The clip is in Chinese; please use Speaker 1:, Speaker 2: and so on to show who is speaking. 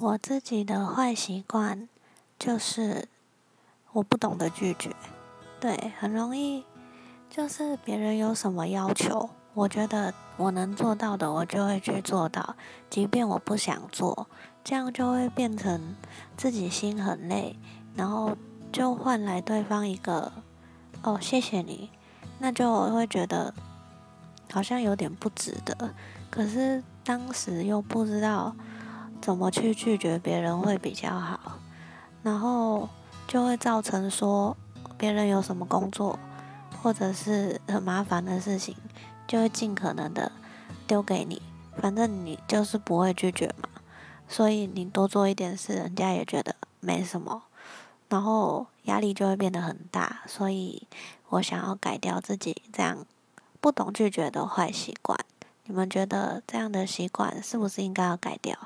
Speaker 1: 我自己的坏习惯就是我不懂得拒绝，对，很容易就是别人有什么要求，我觉得我能做到的，我就会去做到，即便我不想做，这样就会变成自己心很累，然后就换来对方一个哦谢谢你，那就会觉得好像有点不值得，可是当时又不知道。怎么去拒绝别人会比较好，然后就会造成说别人有什么工作或者是很麻烦的事情，就会尽可能的丢给你，反正你就是不会拒绝嘛，所以你多做一点事，人家也觉得没什么，然后压力就会变得很大，所以我想要改掉自己这样不懂拒绝的坏习惯，你们觉得这样的习惯是不是应该要改掉？